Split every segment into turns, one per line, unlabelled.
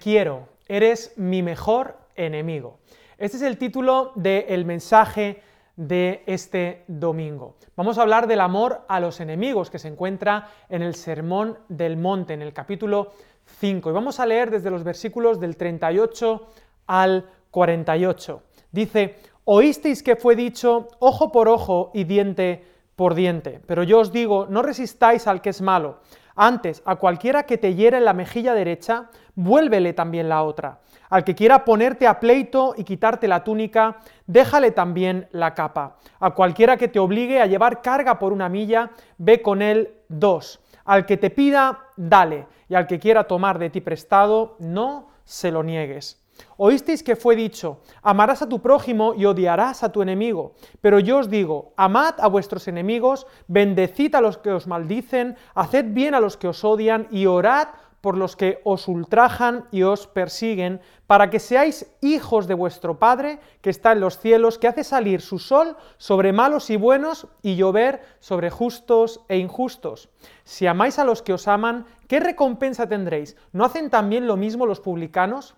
quiero, eres mi mejor enemigo. Este es el título del mensaje de este domingo. Vamos a hablar del amor a los enemigos que se encuentra en el Sermón del Monte, en el capítulo 5. Y vamos a leer desde los versículos del 38 al 48. Dice, oísteis que fue dicho ojo por ojo y diente por diente, pero yo os digo, no resistáis al que es malo. Antes, a cualquiera que te hiere la mejilla derecha, vuélvele también la otra. Al que quiera ponerte a pleito y quitarte la túnica, déjale también la capa. A cualquiera que te obligue a llevar carga por una milla, ve con él dos. Al que te pida, dale, y al que quiera tomar de ti prestado, no se lo niegues. Oísteis que fue dicho, amarás a tu prójimo y odiarás a tu enemigo. Pero yo os digo, amad a vuestros enemigos, bendecid a los que os maldicen, haced bien a los que os odian y orad por los que os ultrajan y os persiguen, para que seáis hijos de vuestro Padre que está en los cielos, que hace salir su sol sobre malos y buenos y llover sobre justos e injustos. Si amáis a los que os aman, ¿qué recompensa tendréis? ¿No hacen también lo mismo los publicanos?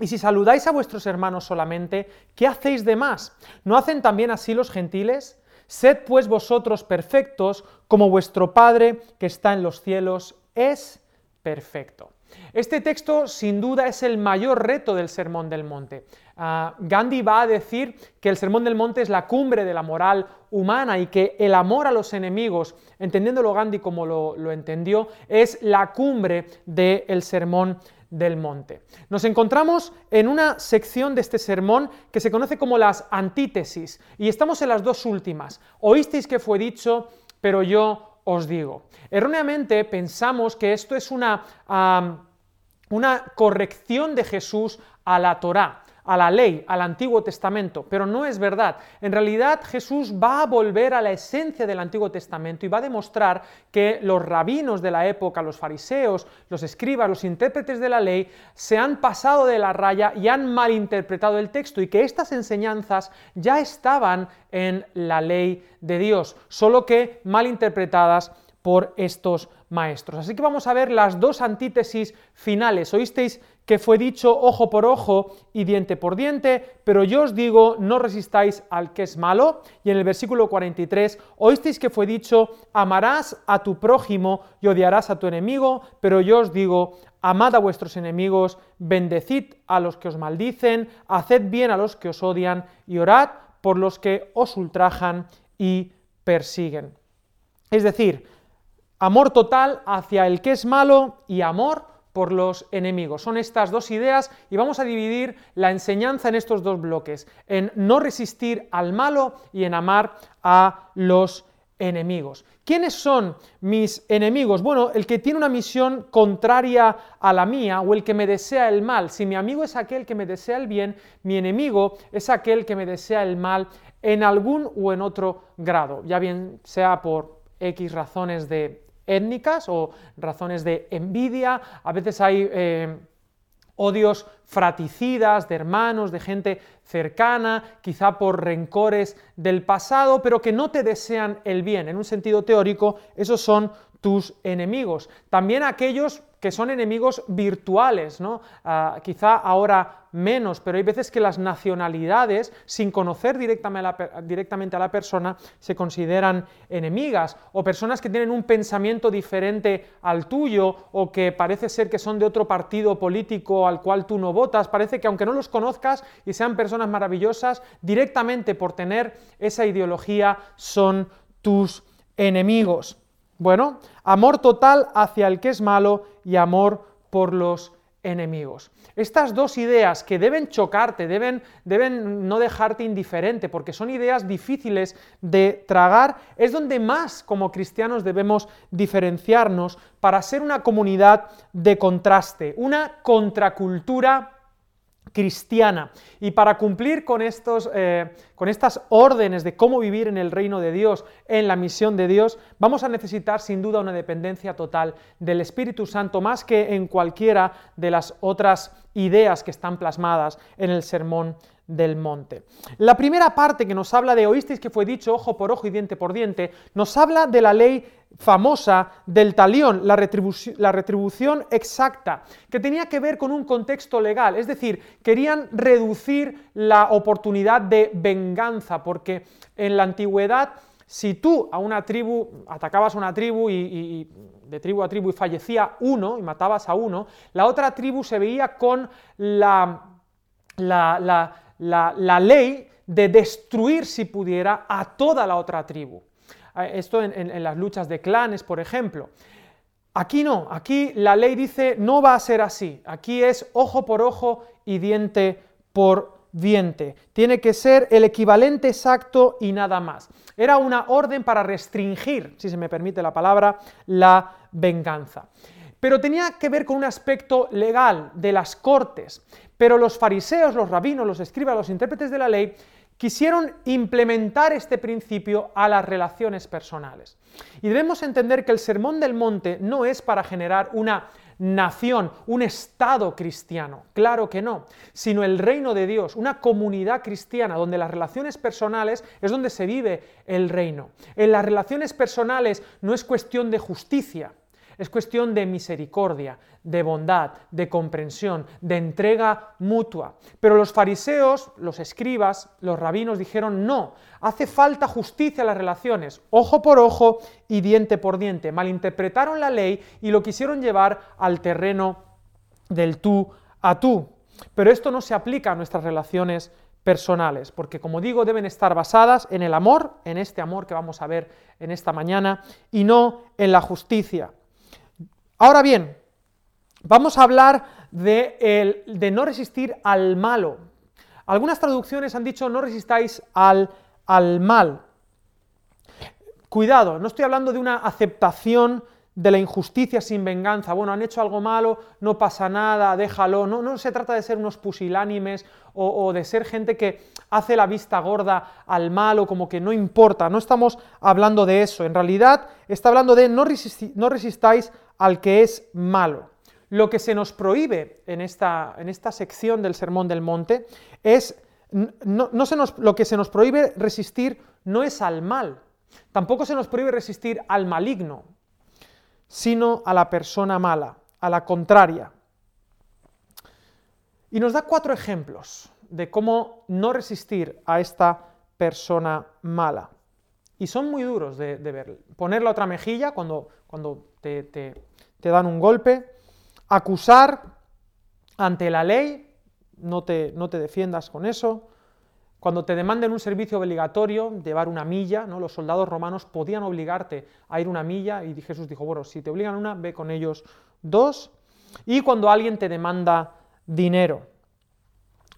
Y si saludáis a vuestros hermanos solamente, ¿qué hacéis de más? ¿No hacen también así los gentiles? Sed pues vosotros perfectos, como vuestro Padre que está en los cielos es perfecto. Este texto sin duda es el mayor reto del Sermón del Monte. Ah, Gandhi va a decir que el Sermón del Monte es la cumbre de la moral humana y que el amor a los enemigos, entendiéndolo Gandhi como lo, lo entendió, es la cumbre del Sermón del monte. Nos encontramos en una sección de este sermón que se conoce como las antítesis y estamos en las dos últimas. Oísteis que fue dicho, pero yo os digo. Erróneamente pensamos que esto es una, una corrección de Jesús a la Torá a la ley, al Antiguo Testamento, pero no es verdad. En realidad Jesús va a volver a la esencia del Antiguo Testamento y va a demostrar que los rabinos de la época, los fariseos, los escribas, los intérpretes de la ley, se han pasado de la raya y han malinterpretado el texto y que estas enseñanzas ya estaban en la ley de Dios, solo que malinterpretadas por estos maestros. Así que vamos a ver las dos antítesis finales. Oísteis que fue dicho ojo por ojo y diente por diente, pero yo os digo, no resistáis al que es malo. Y en el versículo 43, oísteis que fue dicho, amarás a tu prójimo y odiarás a tu enemigo, pero yo os digo, amad a vuestros enemigos, bendecid a los que os maldicen, haced bien a los que os odian y orad por los que os ultrajan y persiguen. Es decir, amor total hacia el que es malo y amor por los enemigos. Son estas dos ideas y vamos a dividir la enseñanza en estos dos bloques, en no resistir al malo y en amar a los enemigos. ¿Quiénes son mis enemigos? Bueno, el que tiene una misión contraria a la mía o el que me desea el mal. Si mi amigo es aquel que me desea el bien, mi enemigo es aquel que me desea el mal en algún o en otro grado, ya bien sea por X razones de étnicas o razones de envidia, a veces hay eh, odios fraticidas de hermanos, de gente cercana, quizá por rencores del pasado, pero que no te desean el bien. En un sentido teórico, esos son tus enemigos. También aquellos que son enemigos virtuales, ¿no? Ah, quizá ahora menos, pero hay veces que las nacionalidades, sin conocer directamente a, la, persona, se consideran enemigas, o personas que tienen un pensamiento diferente al tuyo, o que parece ser que son de otro partido político al cual tú no votas, parece que aunque no los conozcas y sean personas maravillosas, directamente por tener esa ideología son tus enemigos. Bueno, amor total hacia el que es malo y amor por los enemigos. Estas dos ideas que deben chocarte, deben, deben no dejarte indiferente, porque son ideas difíciles de tragar, es donde más como cristianos debemos diferenciarnos para ser una comunidad de contraste, una contracultura cristiana. Y para cumplir con, estos, eh, con estas órdenes de cómo vivir en el reino de Dios, en la misión de Dios, vamos a necesitar sin duda una dependencia total del Espíritu Santo, más que en cualquiera de las otras ideas que están plasmadas en el sermón del monte. La primera parte que nos habla de oísteis que fue dicho ojo por ojo y diente por diente, nos habla de la ley famosa del talión, la, retribución exacta, que tenía que ver con un contexto legal, es decir, querían reducir la oportunidad de venganza, porque en la antigüedad, si tú a una tribu, atacabas a una tribu y, de tribu a tribu y fallecía uno y matabas a uno, la otra tribu se veía con la, la, la ley de destruir, si pudiera, a toda la otra tribu. Esto en, las luchas de clanes, por ejemplo. Aquí no, aquí la ley dice no va a ser así. Aquí es ojo por ojo y diente por Tiene que ser el equivalente exacto y nada más. Era una orden para restringir, si se me permite la palabra, la venganza. Pero tenía que ver con un aspecto legal de las cortes. Pero los fariseos, los rabinos, los escribas, los intérpretes de la ley quisieron implementar este principio a las relaciones personales. Y debemos entender que el Sermón del Monte no es para generar una nación, un Estado cristiano, claro que no, sino el reino de Dios, una comunidad cristiana donde las relaciones personales es donde se vive el reino. En las relaciones personales no es cuestión de justicia, es cuestión de misericordia, de bondad, de comprensión, de entrega mutua. Pero los fariseos, los escribas, los rabinos dijeron, no, hace falta justicia en las relaciones, ojo por ojo y diente por diente. Malinterpretaron la ley y lo quisieron llevar al terreno del tú a tú. Pero esto no se aplica a nuestras relaciones personales, porque como digo, deben estar basadas en el amor, en este amor que vamos a ver en esta mañana, y no en la justicia. Ahora bien, vamos a hablar de, no resistir al malo. Algunas traducciones han dicho no resistáis al, al mal. Cuidado, no estoy hablando de una aceptación de la injusticia sin venganza. Bueno, han hecho algo malo, no pasa nada, déjalo. No, no se trata de ser unos pusilánimes o, de ser gente que hace la vista gorda al malo, como que no importa. No estamos hablando de eso. En realidad está hablando de no, no resistáis al que es malo. Lo que se nos prohíbe en esta, en esta sección del Sermón del Monte es, no, se nos, lo que se nos prohíbe resistir no es al mal, tampoco se nos prohíbe resistir al maligno, sino a la persona mala, a la contraria. Y nos da cuatro ejemplos de cómo no resistir a esta persona mala. Y son muy duros de, ver. Poner la otra mejilla cuando, cuando te, dan un golpe, acusar ante la ley, no te, no te defiendas con eso, cuando te demanden un servicio obligatorio, llevar una milla, ¿no? los soldados romanos podían obligarte a ir una milla y Jesús dijo, bueno, si te obligan una, ve con ellos dos, y cuando alguien te demanda dinero.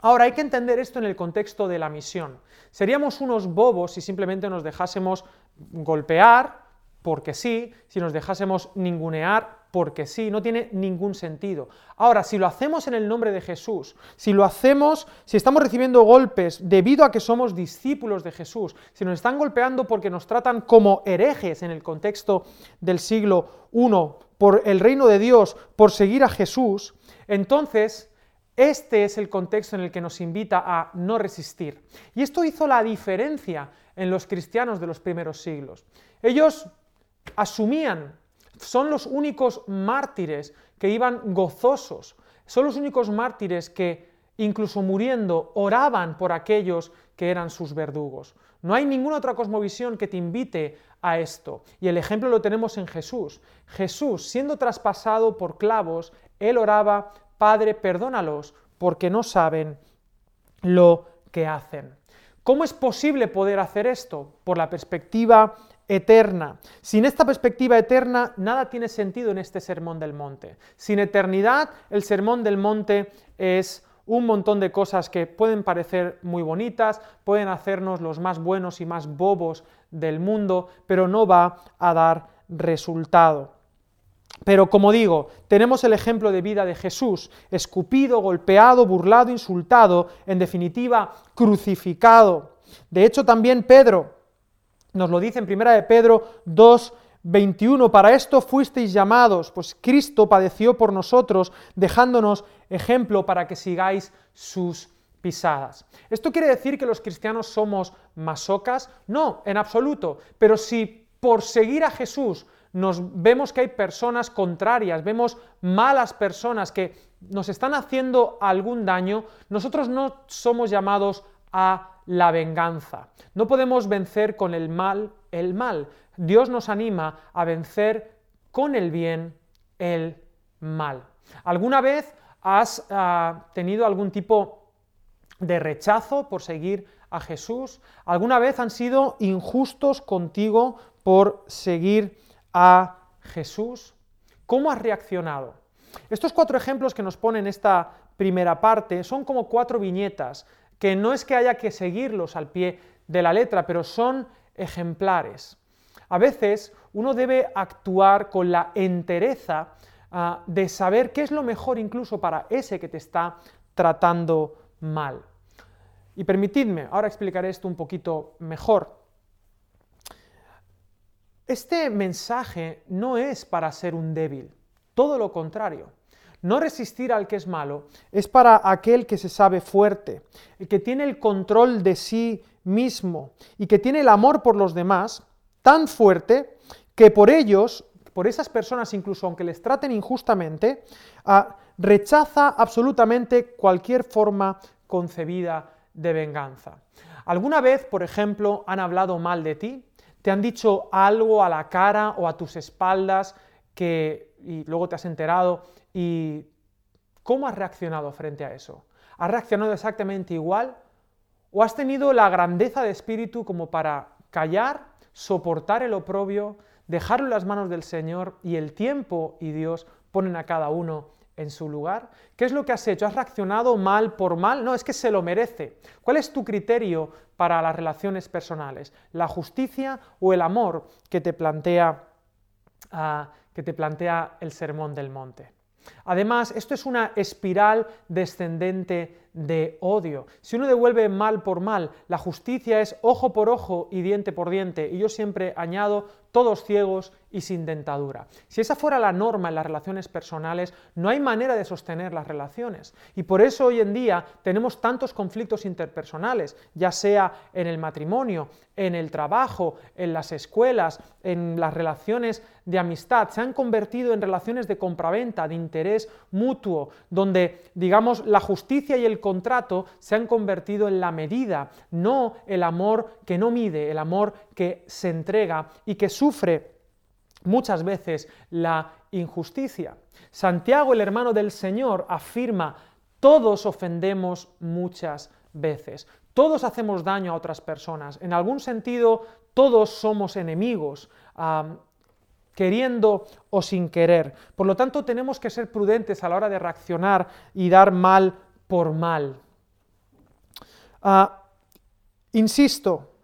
Ahora, hay que entender esto en el contexto de la misión. Seríamos unos bobos si simplemente nos dejásemos golpear, porque sí, si nos dejásemos ningunear, porque sí, no tiene ningún sentido. Ahora, si lo hacemos en el nombre de Jesús, si lo hacemos, si estamos recibiendo golpes debido a que somos discípulos de Jesús, si nos están golpeando porque nos tratan como herejes en el contexto del siglo I, por el reino de Dios, por seguir a Jesús, entonces este es el contexto en el que nos invita a no resistir. Y esto hizo la diferencia en los cristianos de los primeros siglos. Ellos asumían son los únicos mártires que iban gozosos, son los únicos mártires que, incluso muriendo, oraban por aquellos que eran sus verdugos. No hay ninguna otra cosmovisión que te invite a esto. Y el ejemplo lo tenemos en Jesús. Jesús, siendo traspasado por clavos, él oraba, Padre, perdónalos, porque no saben lo que hacen. ¿Cómo es posible poder hacer esto? Por la perspectiva eterna. Sin esta perspectiva eterna, nada tiene sentido en este sermón del monte. Sin eternidad, el sermón del monte es un montón de cosas que pueden parecer muy bonitas, pueden hacernos los más buenos y más bobos del mundo, pero no va a dar resultado. Pero como digo, tenemos el ejemplo de vida de Jesús, escupido, golpeado, burlado, insultado, en definitiva, crucificado. De hecho, también Pedro, nos lo dice en primera de Pedro 2, 21, para esto fuisteis llamados, pues Cristo padeció por nosotros, dejándonos ejemplo para que sigáis sus pisadas. ¿Esto quiere decir que los cristianos somos masocas? No, en absoluto. Pero si por seguir a Jesús nos vemos que hay personas contrarias, vemos malas personas que nos están haciendo algún daño, nosotros no somos llamados a la venganza. No podemos vencer con el mal el mal. Dios nos anima a vencer con el bien el mal. ¿Alguna vez has ah, tenido algún tipo de rechazo por seguir a Jesús? ¿Alguna vez han sido injustos contigo por seguir a Jesús? ¿Cómo has reaccionado? Estos cuatro ejemplos que nos ponen esta primera parte son como cuatro viñetas, que no es que haya que seguirlos al pie de la letra, pero son ejemplares. A veces uno debe actuar con la entereza ah, de saber qué es lo mejor incluso para ese que te está tratando mal. Y permitidme, ahora explicaré esto un poquito mejor. Este mensaje no es para ser un débil, todo lo contrario. No resistir al que es malo es para aquel que se sabe fuerte, el que tiene el control de sí mismo y que tiene el amor por los demás tan fuerte que por ellos, por esas personas incluso aunque les traten injustamente, ah, rechaza absolutamente cualquier forma concebida de venganza. ¿Alguna vez, por ejemplo, han hablado mal de ti? ¿Te han dicho algo a la cara o a tus espaldas que y luego te has enterado y cómo has reaccionado frente a eso? ¿Has reaccionado exactamente igual? ¿O has tenido la grandeza de espíritu como para callar, soportar el oprobio, dejarlo en las manos del Señor y el tiempo y Dios ponen a cada uno en su lugar? ¿Qué es lo que has hecho? ¿Has reaccionado mal por mal? No, es que se lo merece. ¿Cuál es tu criterio para las relaciones personales? ¿La justicia o el amor que te plantea, ah, que te plantea el Sermón del Monte? Además, esto es una espiral descendente de odio. Si uno devuelve mal por mal, la justicia es ojo por ojo y diente por diente. Y yo siempre añado todos ciegos y sin dentadura. Si esa fuera la norma en las relaciones personales, no hay manera de sostener las relaciones. Y por eso hoy en día tenemos tantos conflictos interpersonales, ya sea en el matrimonio, en el trabajo, en las escuelas, en las relaciones de amistad. Se han convertido en relaciones de compraventa, de interés mutuo, donde, digamos, la justicia y el contrato se han convertido en la medida, no el amor que no mide, el amor que se entrega y que sufre muchas veces la injusticia. Santiago, el hermano del Señor, afirma, todos ofendemos muchas veces, todos hacemos daño a otras personas, en algún sentido todos somos enemigos. queriendo o sin querer. Por lo tanto, tenemos que ser prudentes a la hora de reaccionar y dar mal por mal. Ah, insisto,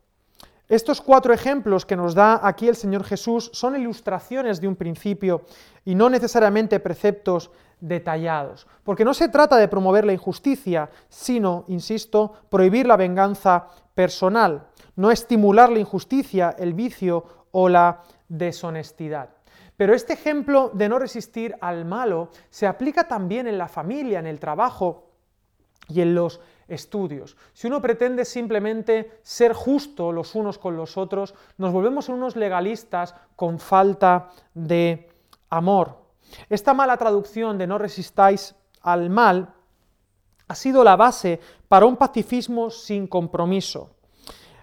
estos cuatro ejemplos que nos da aquí el Señor Jesús son ilustraciones de un principio y no necesariamente preceptos detallados, porque no se trata de promover la injusticia, sino, insisto, prohibir la venganza personal, no estimular la injusticia, el vicio o la deshonestidad. Pero este ejemplo de no resistir al malo se aplica también en la familia, en el trabajo y en los estudios. Si uno pretende simplemente ser justo los unos con los otros, nos volvemos unos legalistas con falta de amor. Esta mala traducción de no resistáis al mal ha sido la base para un pacifismo sin compromiso.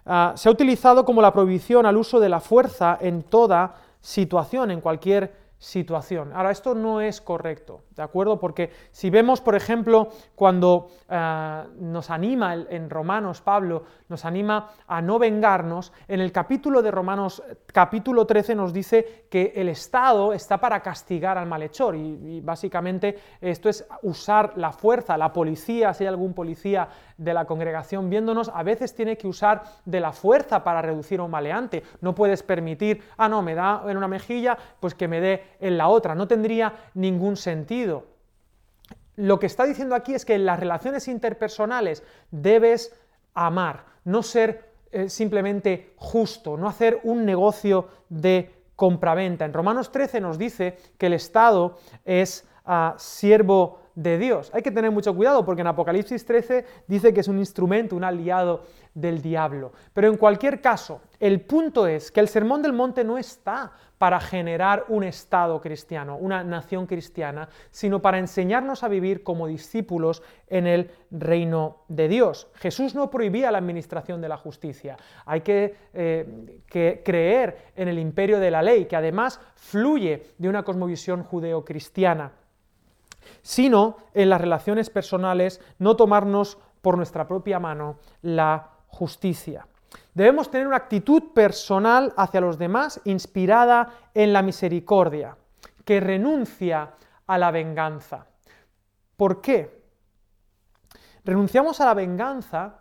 Ah, se ha utilizado como la prohibición al uso de la fuerza en toda situación, en cualquier situación. Ahora, esto no es correcto, ¿de acuerdo? Porque si vemos, por ejemplo, cuando eh, nos anima en Romanos, Pablo nos anima a no vengarnos, en el capítulo de Romanos, capítulo 13, nos dice que el Estado está para castigar al malhechor y básicamente esto es usar la fuerza, la policía, si hay algún policía de la congregación viéndonos, a veces tiene que usar de la fuerza para reducir a un maleante. No puedes permitir, ah, no, me da en una mejilla, pues que me dé en la otra. No tendría ningún sentido. Lo que está diciendo aquí es que en las relaciones interpersonales debes amar, no ser eh, simplemente justo, no hacer un negocio de compraventa. En Romanos 13 nos dice que el Estado es ah, siervo de Dios. Hay que tener mucho cuidado porque en Apocalipsis 13 dice que es un instrumento, un aliado del diablo. Pero en cualquier caso, el punto es que el Sermón del Monte no está para generar un Estado cristiano, una nación cristiana, sino para enseñarnos a vivir como discípulos en el reino de Dios. Jesús no prohibía la administración de la justicia. Hay que, eh, que creer en el imperio de la ley, que además fluye de una cosmovisión judeo-cristiana sino en las relaciones personales no tomarnos por nuestra propia mano la justicia. Debemos tener una actitud personal hacia los demás inspirada en la misericordia, que renuncia a la venganza. ¿Por qué? Renunciamos a la venganza,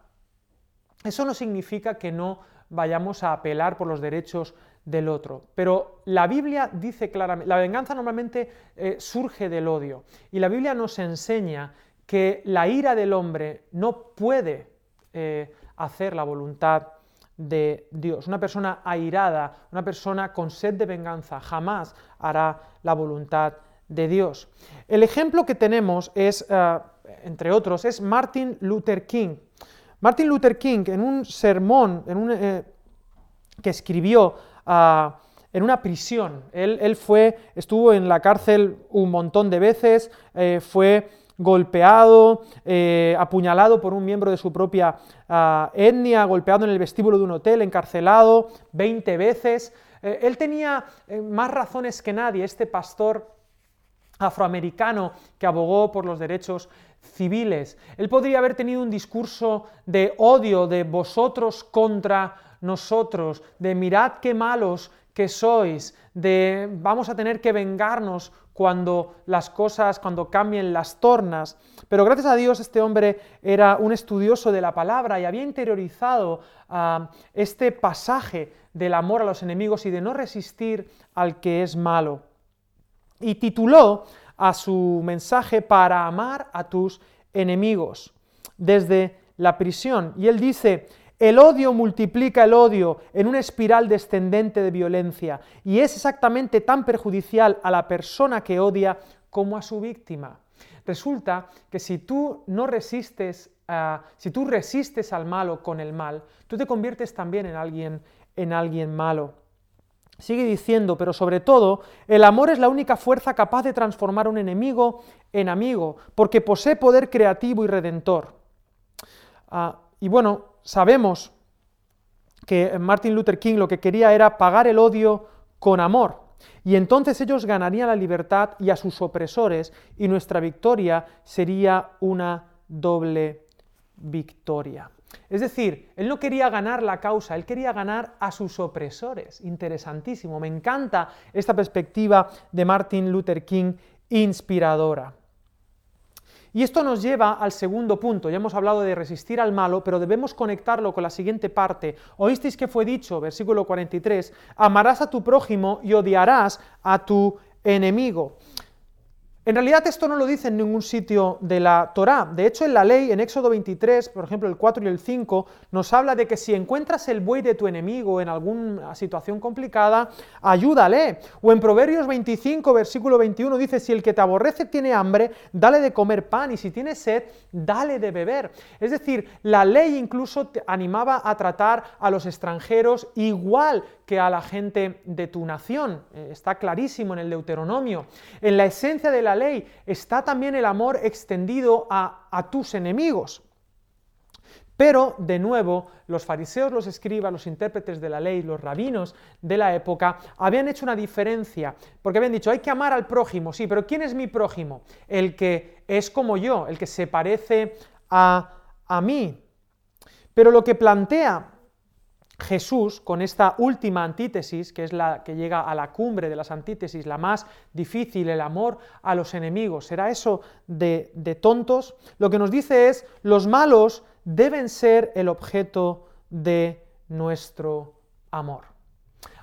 eso no significa que no vayamos a apelar por los derechos del otro. Pero la Biblia dice claramente, la venganza normalmente eh, surge del odio. Y la Biblia nos enseña que la ira del hombre no puede eh, hacer la voluntad de Dios. Una persona airada, una persona con sed de venganza, jamás hará la voluntad de Dios. El ejemplo que tenemos es, eh, entre otros, es Martin Luther King. Martin Luther King, en un sermón en un, que escribió en una prisión, él, fue, estuvo en la cárcel un montón de veces, eh, fue golpeado, eh, apuñalado por un miembro de su propia ah, etnia, golpeado en el vestíbulo de un hotel, encarcelado 20 veces. Eh, él tenía más razones que nadie, este pastor afroamericano que abogó por los derechos civiles. Él podría haber tenido un discurso de odio de vosotros contra nosotros, de mirad qué malos que sois, de vamos a tener que vengarnos cuando las cosas, cuando cambien las tornas. Pero gracias a Dios este hombre era un estudioso de la palabra y había interiorizado ah, este pasaje del amor a los enemigos y de no resistir al que es malo. Y tituló a su mensaje para amar a tus enemigos desde la prisión. Y él dice, el odio multiplica el odio en una espiral descendente de violencia y es exactamente tan perjudicial a la persona que odia como a su víctima. Resulta que si tú no resistes, si tú resistes al malo con el mal, tú te conviertes también en alguien, en alguien malo. Sigue diciendo, pero sobre todo, el amor es la única fuerza capaz de transformar un enemigo en amigo, porque posee poder creativo y redentor. Ah, y bueno, sabemos que Martin Luther King lo que quería era pagar el odio con amor. Y entonces ellos ganarían la libertad y a sus opresores, y nuestra victoria sería una doble victoria. Es decir, él no quería ganar la causa, él quería ganar a sus opresores. Interesantísimo, me encanta esta perspectiva de Martin Luther King inspiradora. Y esto nos lleva al segundo punto. Ya hemos hablado de resistir al malo, pero debemos conectarlo con la siguiente parte. Oísteis que fue dicho, versículo 43, amarás a tu prójimo y odiarás a tu enemigo. En realidad esto no lo dice en ningún sitio de la Torá. De hecho, en la ley, en Éxodo 23, por ejemplo, el 4 y el 5, nos habla de que si encuentras el buey de tu enemigo en alguna situación complicada, ayúdale. O en Proverbios 25, versículo 21, dice, si el que te aborrece tiene hambre, dale de comer pan, y si tiene sed, dale de beber. Es decir, la ley incluso te animaba a tratar a los extranjeros igual que a la gente de tu nación. Eh, está clarísimo en el Deuteronomio. En la esencia de la ley está también el amor extendido a, a tus enemigos. Pero, de nuevo, los fariseos, los escribas, los intérpretes de la ley, los rabinos de la época, habían hecho una diferencia, porque habían dicho, hay que amar al prójimo, sí, pero ¿quién es mi prójimo? El que es como yo, el que se parece a, a mí. Pero lo que plantea Jesús, con esta última antítesis, que es la que llega a la cumbre de las antítesis, la más difícil, el amor a los enemigos, ¿será eso de, de tontos? Lo que nos dice es, los malos deben ser el objeto de nuestro amor.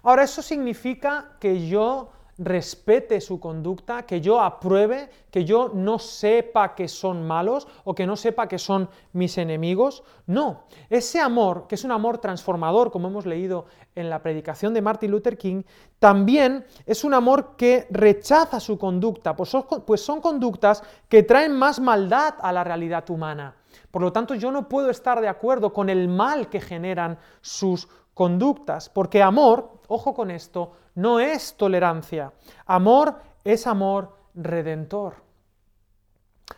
Ahora, ¿eso significa que yo respete su conducta, que yo apruebe, que yo no sepa que son malos o que no sepa que son mis enemigos. No, ese amor, que es un amor transformador, como hemos leído en la predicación de Martin Luther King, también es un amor que rechaza su conducta, pues son, pues conductas que traen más maldad a la realidad humana. Por lo tanto, yo no puedo estar de acuerdo con el mal que generan sus conductas, porque amor, ojo con esto, no es tolerancia. Amor es amor redentor.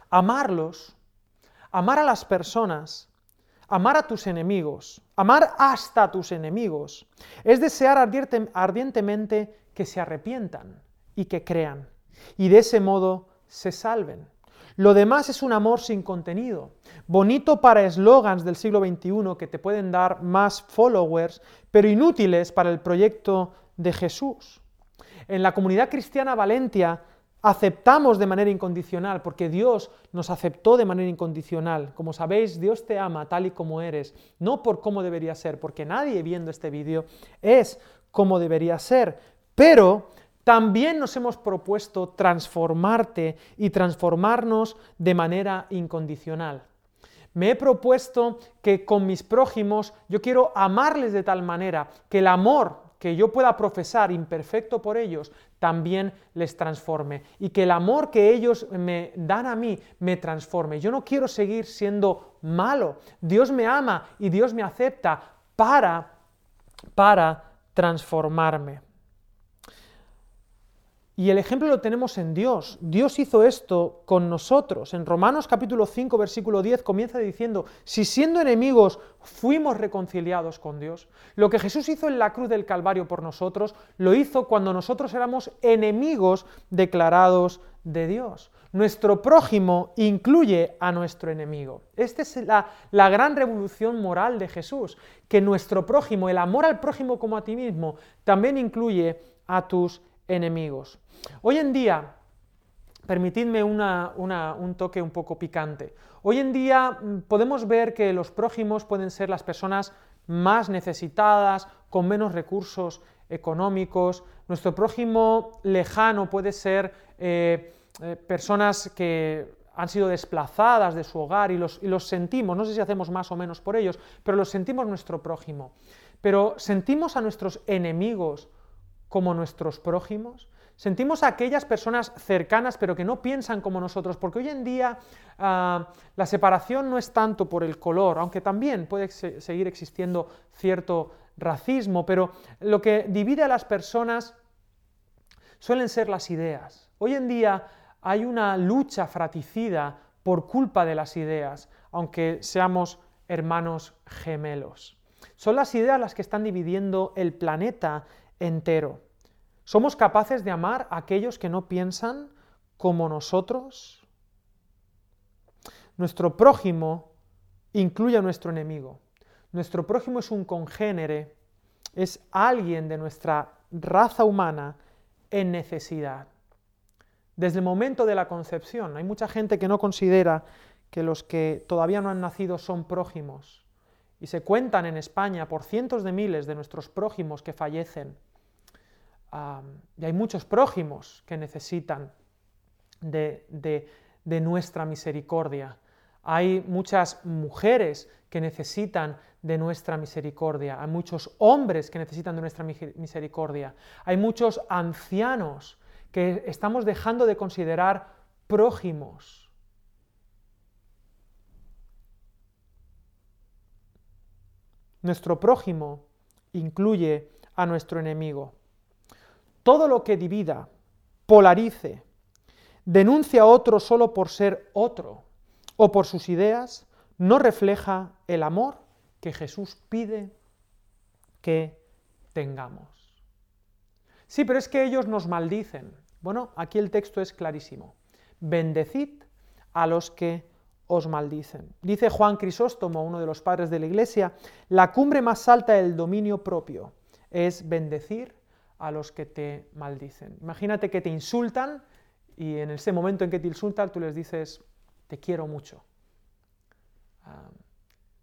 Amarlos, amar a las personas, amar a tus enemigos, amar hasta a tus enemigos, es desear ardientemente que se arrepientan y que crean, y de ese modo se salven. Lo demás es un amor sin contenido, bonito para eslogans del siglo XXI que te pueden dar más followers, pero inútiles para el proyecto de Jesús. En la comunidad cristiana Valentia aceptamos de manera incondicional, porque Dios nos aceptó de manera incondicional. Como sabéis, Dios te ama tal y como eres, no por cómo debería ser, porque nadie viendo este vídeo es como debería ser, pero también nos hemos propuesto transformarte y transformarnos de manera incondicional. Me he propuesto que con mis prójimos yo quiero amarles de tal manera que el amor que yo pueda profesar imperfecto por ellos también les transforme y que el amor que ellos me dan a mí me transforme. Yo no quiero seguir siendo malo. Dios me ama y Dios me acepta para para transformarme. Y el ejemplo lo tenemos en Dios. Dios hizo esto con nosotros. En Romanos capítulo 5, versículo 10 comienza diciendo, si siendo enemigos fuimos reconciliados con Dios, lo que Jesús hizo en la cruz del Calvario por nosotros, lo hizo cuando nosotros éramos enemigos declarados de Dios. Nuestro prójimo incluye a nuestro enemigo. Esta es la, la, gran revolución moral de Jesús, que nuestro prójimo, el amor al prójimo como a ti mismo, también incluye a tus enemigos. Hoy en día, permitidme un toque un poco picante, hoy en día mm, podemos ver que los prójimos pueden ser las personas más necesitadas, con menos recursos económicos, nuestro prójimo lejano puede ser eh, eh, personas que han sido desplazadas de su hogar y los, y los sentimos, no sé si hacemos más o menos por ellos, pero los sentimos nuestro prójimo. Pero sentimos a nuestros enemigos como nuestros prójimos? Sentimos a aquellas personas cercanas pero que no piensan como nosotros, porque hoy en día ah, la separación no es tanto por el color, aunque también puede seguir existiendo cierto racismo, pero lo que divide a las personas suelen ser las ideas. Hoy en día hay una lucha fraticida por culpa de las ideas, aunque seamos hermanos gemelos. Son las ideas las que están dividiendo el planeta entero. ¿Somos capaces de amar a aquellos que no piensan como nosotros? Nuestro prójimo incluye a nuestro enemigo. Nuestro prójimo es un congénere, es alguien de nuestra raza humana en necesidad. Desde el momento de la concepción, hay mucha gente que no considera que los que todavía no han nacido son prójimos. Y se cuentan en España por cientos de miles de nuestros prójimos que fallecen y hay muchos prójimos que necesitan de, nuestra misericordia. Hay muchas mujeres que necesitan de nuestra misericordia. Hay muchos hombres que necesitan de nuestra misericordia. Hay muchos ancianos que estamos dejando de considerar prójimos. Nuestro prójimo incluye a nuestro enemigo todo lo que divida, polarice, denuncia a otro solo por ser otro o por sus ideas, no refleja el amor que Jesús pide que tengamos. Sí, pero es que ellos nos maldicen. Bueno, aquí el texto es clarísimo. Bendecid a los que os maldicen. Dice Juan Crisóstomo, uno de los padres de la Iglesia, la cumbre más alta del dominio propio es bendecir a los que te maldicen. Imagínate que te insultan y en ese momento en que te insultan tú les dices, te quiero mucho, ah,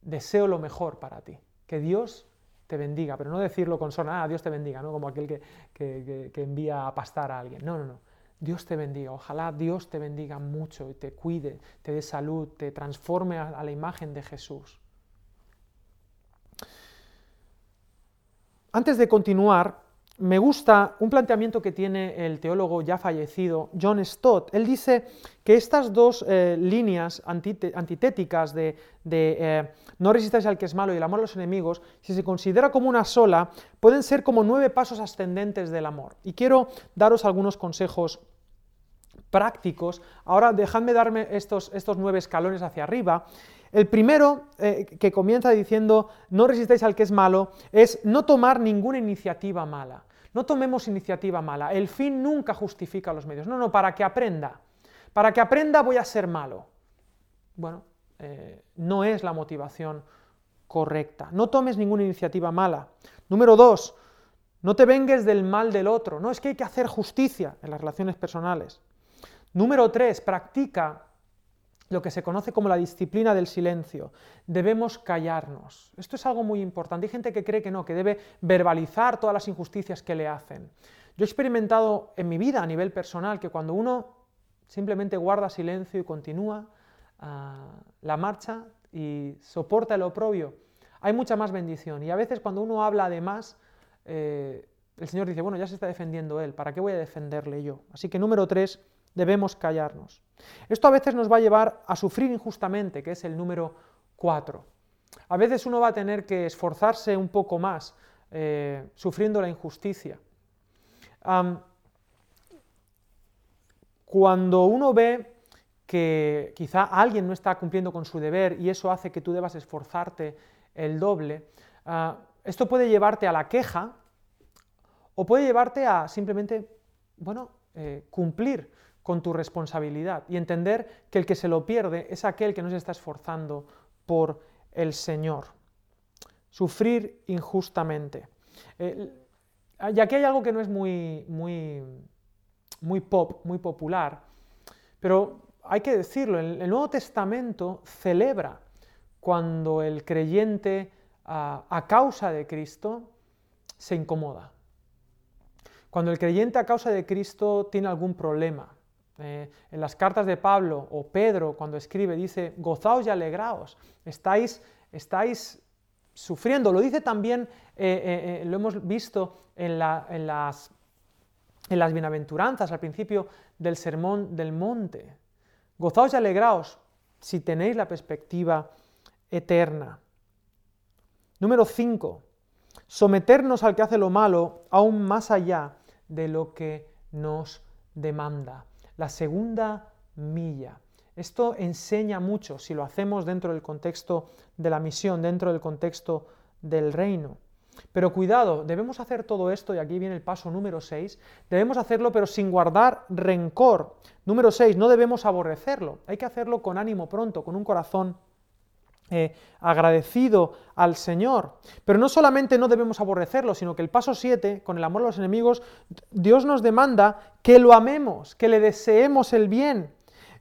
deseo lo mejor para ti, que Dios te bendiga, pero no decirlo con son, ah, Dios te bendiga, ¿no? como aquel que, que envía a pastar a alguien. No, no, no. Dios te bendiga, ojalá Dios te bendiga mucho y te cuide, te dé salud, te transforme a, la imagen de Jesús. Antes de continuar, me gusta un planteamiento que tiene el teólogo ya fallecido John Stott. Él dice que estas dos eh, líneas antitéticas de, eh, no resistáis al que es malo y el amor a los enemigos, si se considera como una sola, pueden ser como nueve pasos ascendentes del amor. Y quiero daros algunos consejos prácticos. Ahora dejadme darme estos, estos nueve escalones hacia arriba. El primero, eh, que comienza diciendo, no resistáis al que es malo, es no tomar ninguna iniciativa mala. No tomemos iniciativa mala. El fin nunca justifica los medios. No, no, para que aprenda. Para que aprenda voy a ser malo. Bueno, eh, no es la motivación correcta. No tomes ninguna iniciativa mala. Número dos, no te vengues del mal del otro. No, es que hay que hacer justicia en las relaciones personales. Número tres, practica lo que se conoce como la disciplina del silencio. Debemos callarnos. Esto es algo muy importante. Hay gente que cree que no, que debe verbalizar todas las injusticias que le hacen. Yo he experimentado en mi vida a nivel personal que cuando uno simplemente guarda silencio y continúa ah, la marcha y soporta el oprobio, hay mucha más bendición. Y a veces cuando uno habla de más, eh, el Señor dice, bueno, ya se está defendiendo Él, ¿para qué voy a defenderle yo? Así que número tres, debemos callarnos. Esto a veces nos va a llevar a sufrir injustamente, que es el número 4. A veces uno va a tener que esforzarse un poco más eh, sufriendo la injusticia. cuando uno ve que quizá alguien no está cumpliendo con su deber y eso hace que tú debas esforzarte el doble, ah, esto puede llevarte a la queja o puede llevarte a simplemente, bueno, eh, cumplir con tu responsabilidad y entender que el que se lo pierde es aquel que no se está esforzando por el Señor. Sufrir injustamente. Eh, y aquí hay algo que no es muy, muy, muy pop, muy popular, pero hay que decirlo, el, Nuevo Testamento celebra cuando el creyente a causa de Cristo se incomoda. Cuando el creyente a causa de Cristo tiene algún problema, eh, en las cartas de Pablo o Pedro cuando escribe dice, gozaos y alegraos, estáis, estáis sufriendo. Lo dice también, eh, eh, lo hemos visto en, las, en las bienaventuranzas al principio del sermón del monte. Gozaos y alegraos si tenéis la perspectiva eterna. Número 5. Someternos al que hace lo malo aún más allá de lo que nos demanda la segunda milla. Esto enseña mucho si lo hacemos dentro del contexto de la misión, dentro del contexto del reino. Pero cuidado, debemos hacer todo esto, y aquí viene el paso número 6, debemos hacerlo pero sin guardar rencor. Número 6, no debemos aborrecerlo, hay que hacerlo con ánimo pronto, con un corazón eh, agradecido al Señor. Pero no solamente no debemos aborrecerlo, sino que el paso 7, con el amor a los enemigos, Dios nos demanda que lo amemos, que le deseemos el bien.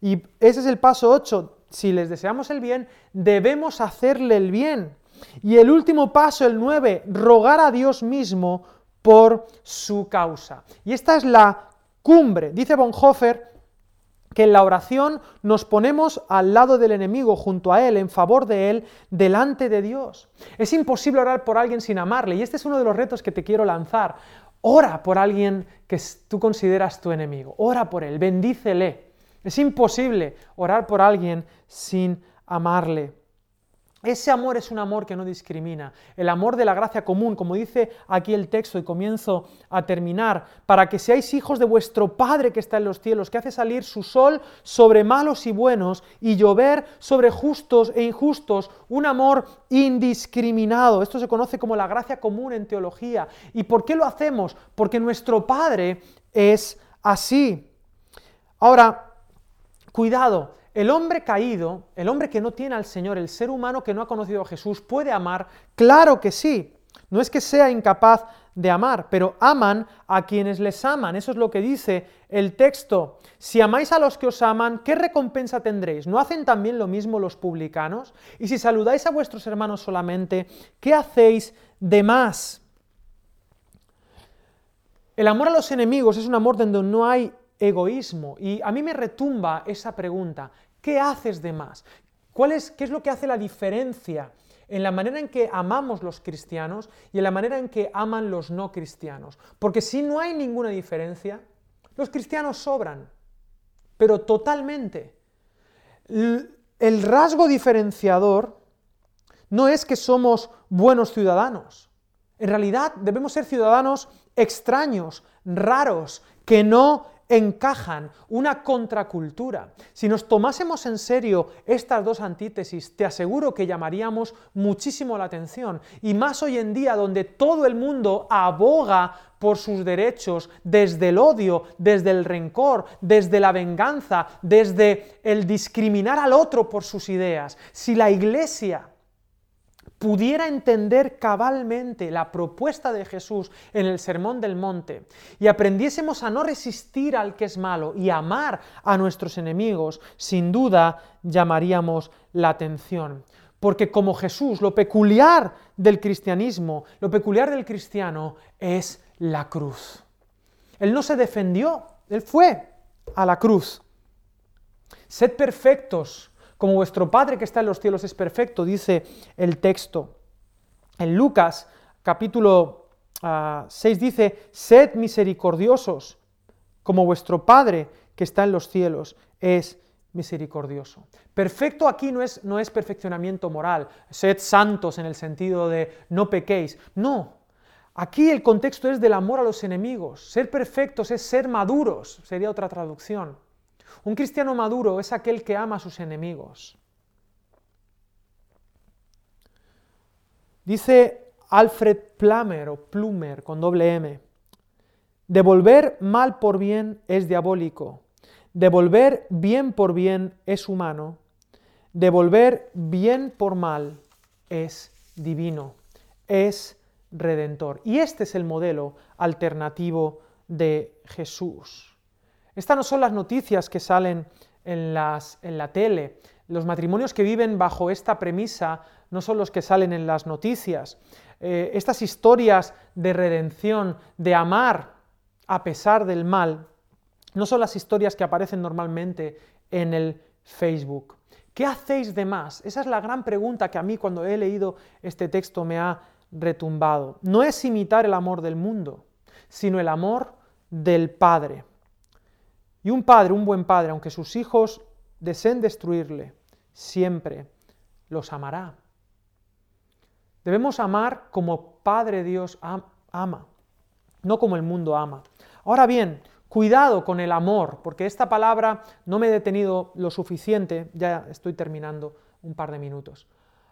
Y ese es el paso 8. Si les deseamos el bien, debemos hacerle el bien. Y el último paso, el 9, rogar a Dios mismo por su causa. Y esta es la cumbre. Dice Bonhoeffer que en la oración nos ponemos al lado del enemigo, junto a él, en favor de él, delante de Dios. Es imposible orar por alguien sin amarle, y este es uno de los retos que te quiero lanzar. Ora por alguien que tú consideras tu enemigo, ora por él, bendícele. Es imposible orar por alguien sin amarle. Ese amor es un amor que no discrimina, el amor de la gracia común, como dice aquí el texto y comienzo a terminar, para que seáis hijos de vuestro Padre que está en los cielos, que hace salir su sol sobre malos y buenos y llover sobre justos e injustos, un amor indiscriminado. Esto se conoce como la gracia común en teología. ¿Y por qué lo hacemos? Porque nuestro Padre es así. Ahora, cuidado, el hombre caído, el hombre que no tiene al Señor, el ser humano que no ha conocido a Jesús, ¿puede amar? Claro que sí. No es que sea incapaz de amar, pero aman a quienes les aman. Eso es lo que dice el texto. Si amáis a los que os aman, ¿qué recompensa tendréis? ¿No hacen también lo mismo los publicanos? Y si saludáis a vuestros hermanos solamente, ¿qué hacéis de más? El amor a los enemigos es un amor donde no hay egoísmo y a mí me retumba esa pregunta. ¿Qué haces de más? ¿Cuál es, ¿Qué es lo que hace la diferencia en la manera en que amamos los cristianos y en la manera en que aman los no cristianos? Porque si no hay ninguna diferencia, los cristianos sobran, pero totalmente. El rasgo diferenciador no es que somos buenos ciudadanos. En realidad debemos ser ciudadanos extraños, raros, que no encajan, una contracultura. Si nos tomásemos en serio estas dos antítesis, te aseguro que llamaríamos muchísimo la atención. Y más hoy en día, donde todo el mundo aboga por sus derechos desde el odio, desde el rencor, desde la venganza, desde el discriminar al otro por sus ideas. Si la Iglesia pudiera entender cabalmente la propuesta de Jesús en el Sermón del Monte y aprendiésemos a no resistir al que es malo y amar a nuestros enemigos, sin duda llamaríamos la atención. Porque como Jesús, lo peculiar del cristianismo, lo peculiar del cristiano es la cruz. Él no se defendió, él fue a la cruz. Sed perfectos como vuestro Padre que está en los cielos es perfecto, dice el texto. En Lucas capítulo 6 ah, dice, sed misericordiosos, como vuestro Padre que está en los cielos es misericordioso. Perfecto aquí no es, no es perfeccionamiento moral, sed santos en el sentido de no pequéis, no. Aquí el contexto es del amor a los enemigos. Ser perfectos es ser maduros, sería otra traducción. Un cristiano maduro es aquel que ama a sus enemigos. Dice Alfred Plummer o Plumer con doble M, devolver mal por bien es diabólico, devolver bien por bien es humano, devolver bien por mal es divino, es redentor. Y este es el modelo alternativo de Jesús. Estas no son las noticias que salen en, la tele. Los matrimonios que viven bajo esta premisa no son los que salen en las noticias. Eh, estas historias de redención, de amar a pesar del mal, no son las historias que aparecen normalmente en el Facebook. ¿Qué hacéis de más? Esa es la gran pregunta que a mí cuando he leído este texto me ha retumbado. No es imitar el amor del mundo, sino el amor del Padre. Y un padre, un buen padre, aunque sus hijos deseen destruirle, siempre los amará. Debemos amar como Padre Dios ama, no como el mundo ama. Ahora bien, cuidado con el amor, porque esta palabra no me he detenido lo suficiente, ya estoy terminando un par de minutos.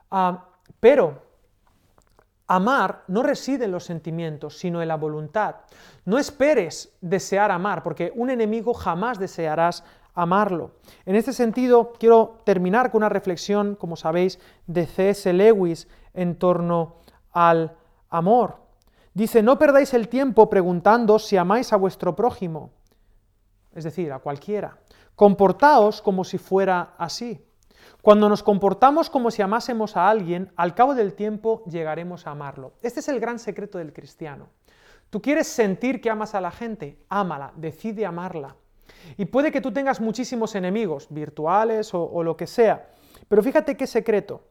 Ah, pero Amar no reside en los sentimientos, sino en la voluntad. No esperes desear amar, porque un enemigo jamás desearás amarlo. En este sentido, quiero terminar con una reflexión, como sabéis, de C.S. Lewis en torno al amor. Dice, no perdáis el tiempo preguntando si amáis a vuestro prójimo, es decir, a cualquiera. Comportaos como si fuera así. Cuando nos comportamos como si amásemos a alguien, al cabo del tiempo llegaremos a amarlo. Este es el gran secreto del cristiano. Tú quieres sentir que amas a la gente, ámala, decide amarla. Y puede que tú tengas muchísimos enemigos, virtuales o, o lo que sea, pero fíjate qué secreto.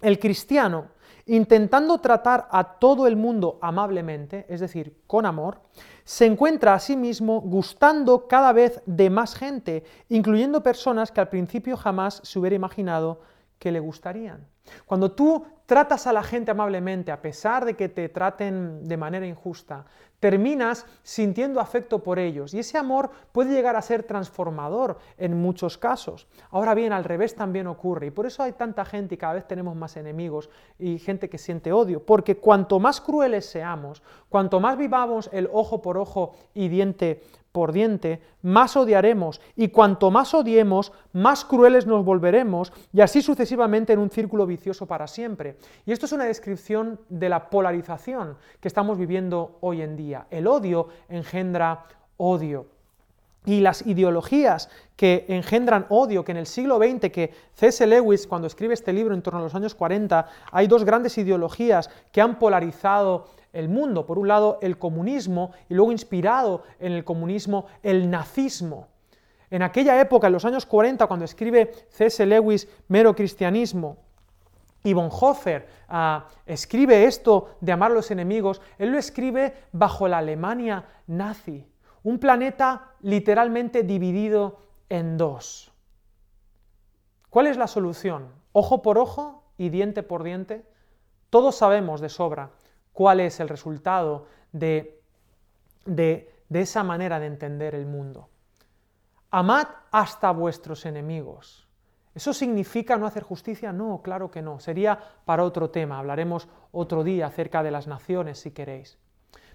El cristiano, intentando tratar a todo el mundo amablemente, es decir, con amor, se encuentra a sí mismo gustando cada vez de más gente, incluyendo personas que al principio jamás se hubiera imaginado que le gustarían. Cuando tú tratas a la gente amablemente, a pesar de que te traten de manera injusta, terminas sintiendo afecto por ellos. Y ese amor puede llegar a ser transformador en muchos casos. Ahora bien, al revés también ocurre. Y por eso hay tanta gente y cada vez tenemos más enemigos y gente que siente odio, porque cuanto más crueles seamos, cuanto más vivamos el ojo por ojo y diente por diente, más odiaremos, y cuanto más odiemos, más crueles nos volveremos, y así sucesivamente en un círculo vicioso para siempre. Y esto es una descripción de la polarización que estamos viviendo hoy en día. El odio engendra odio. y las ideologías que engendran odio, que en el siglo XX, que C.S. Lewis, cuando escribe este libro en torno a los años 40, hay dos grandes ideologías que han polarizado el mundo. Por un lado, el comunismo y luego inspirado en el comunismo, el nazismo. En aquella época, en los años 40, cuando escribe C.S. Lewis Mero Cristianismo, y Bonhoeffer ah, escribe esto de amar a los enemigos, él lo escribe bajo la Alemania nazi, un planeta literalmente dividido en dos. ¿Cuál es la solución? ¿Ojo por ojo y diente por diente? Todos sabemos de sobra cuál es el resultado de, de, de esa manera de entender el mundo. Amad hasta vuestros enemigos. ¿Eso significa no hacer justicia? No, claro que no. Sería para otro tema. Hablaremos otro día acerca de las naciones, si queréis.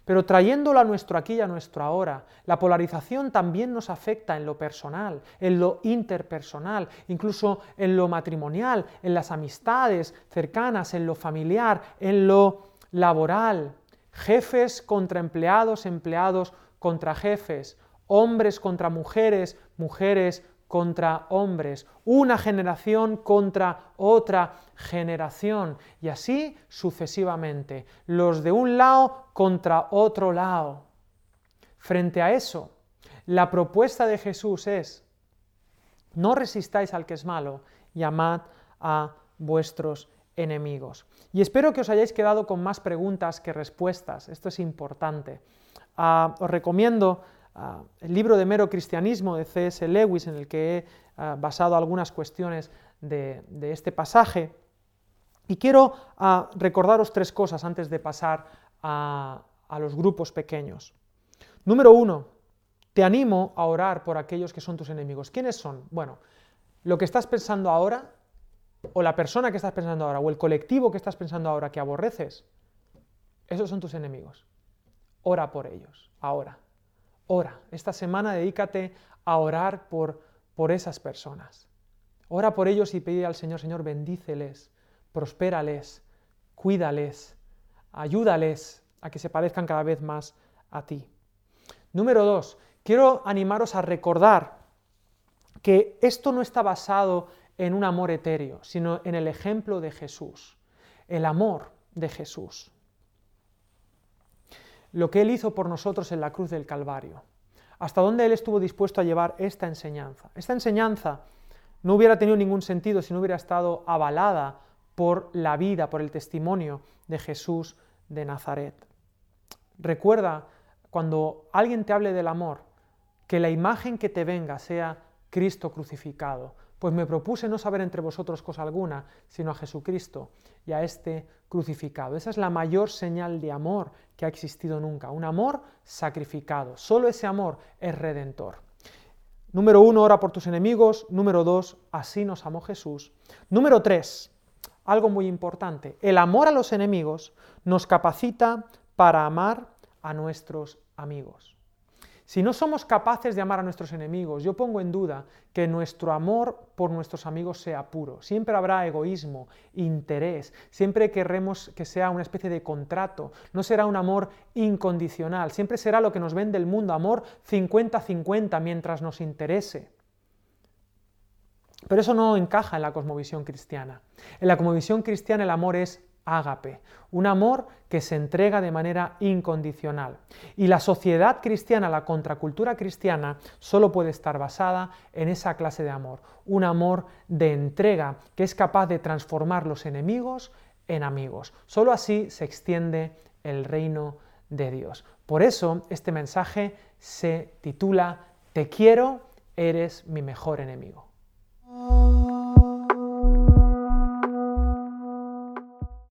Pero trayéndolo a nuestro aquí y a nuestro ahora, la polarización también nos afecta en lo personal, en lo interpersonal, incluso en lo matrimonial, en las amistades cercanas, en lo familiar, en lo laboral. Jefes contra empleados, empleados contra jefes, hombres contra mujeres, mujeres contra hombres, una generación contra otra generación, y así sucesivamente, los de un lado contra otro lado. Frente a eso, la propuesta de Jesús es, no resistáis al que es malo y amad a vuestros enemigos. Y espero que os hayáis quedado con más preguntas que respuestas, esto es importante. Ah, os recomiendo el libro de mero cristianismo de C.S. Lewis, en el que he ah, basado algunas cuestiones de, este pasaje. Y quiero ah, recordaros tres cosas antes de pasar a los grupos pequeños. Número uno, te animo a orar por aquellos que son tus enemigos. ¿Quiénes son? Bueno, lo que estás pensando ahora, o la persona que estás pensando ahora, o el colectivo que estás pensando ahora que aborreces, esos son tus enemigos. Ora por ellos, ahora. Ora. Esta semana dedícate a orar por, por esas personas. Ora por ellos y pide al Señor, Señor, bendíceles, prospérales, cuídales, ayúdales a que se parezcan cada vez más a ti. Número dos, quiero animaros a recordar que esto no está basado en un amor etéreo, sino en el ejemplo de Jesús, el amor de Jesús lo que Él hizo por nosotros en la cruz del Calvario, hasta dónde Él estuvo dispuesto a llevar esta enseñanza. Esta enseñanza no hubiera tenido ningún sentido si no hubiera estado avalada por la vida, por el testimonio de Jesús de Nazaret. Recuerda, cuando alguien te hable del amor, que la imagen que te venga sea Cristo crucificado, pues me propuse no saber entre vosotros cosa alguna, sino a Jesucristo y a este crucificado. Esa es la mayor señal de amor que ha existido nunca, un amor sacrificado. Solo ese amor es redentor. Número uno, ora por tus enemigos. Número dos, así nos amó Jesús. Número tres, algo muy importante, el amor a los enemigos nos capacita para amar a nuestros amigos. Si no somos capaces de amar a nuestros enemigos, yo pongo en duda que nuestro amor por nuestros amigos sea puro. Siempre habrá egoísmo, interés, siempre querremos que sea una especie de contrato, no será un amor incondicional, siempre será lo que nos vende el mundo, amor 50-50 mientras nos interese. Pero eso no encaja en la cosmovisión cristiana. En la cosmovisión cristiana el amor es ágape, un amor que se entrega de manera incondicional. Y la sociedad cristiana, la contracultura cristiana, solo puede estar basada en esa clase de amor, un amor de entrega que es capaz de transformar los enemigos en amigos. Solo así se extiende el reino de Dios. Por eso este mensaje se titula Te quiero, eres mi mejor enemigo.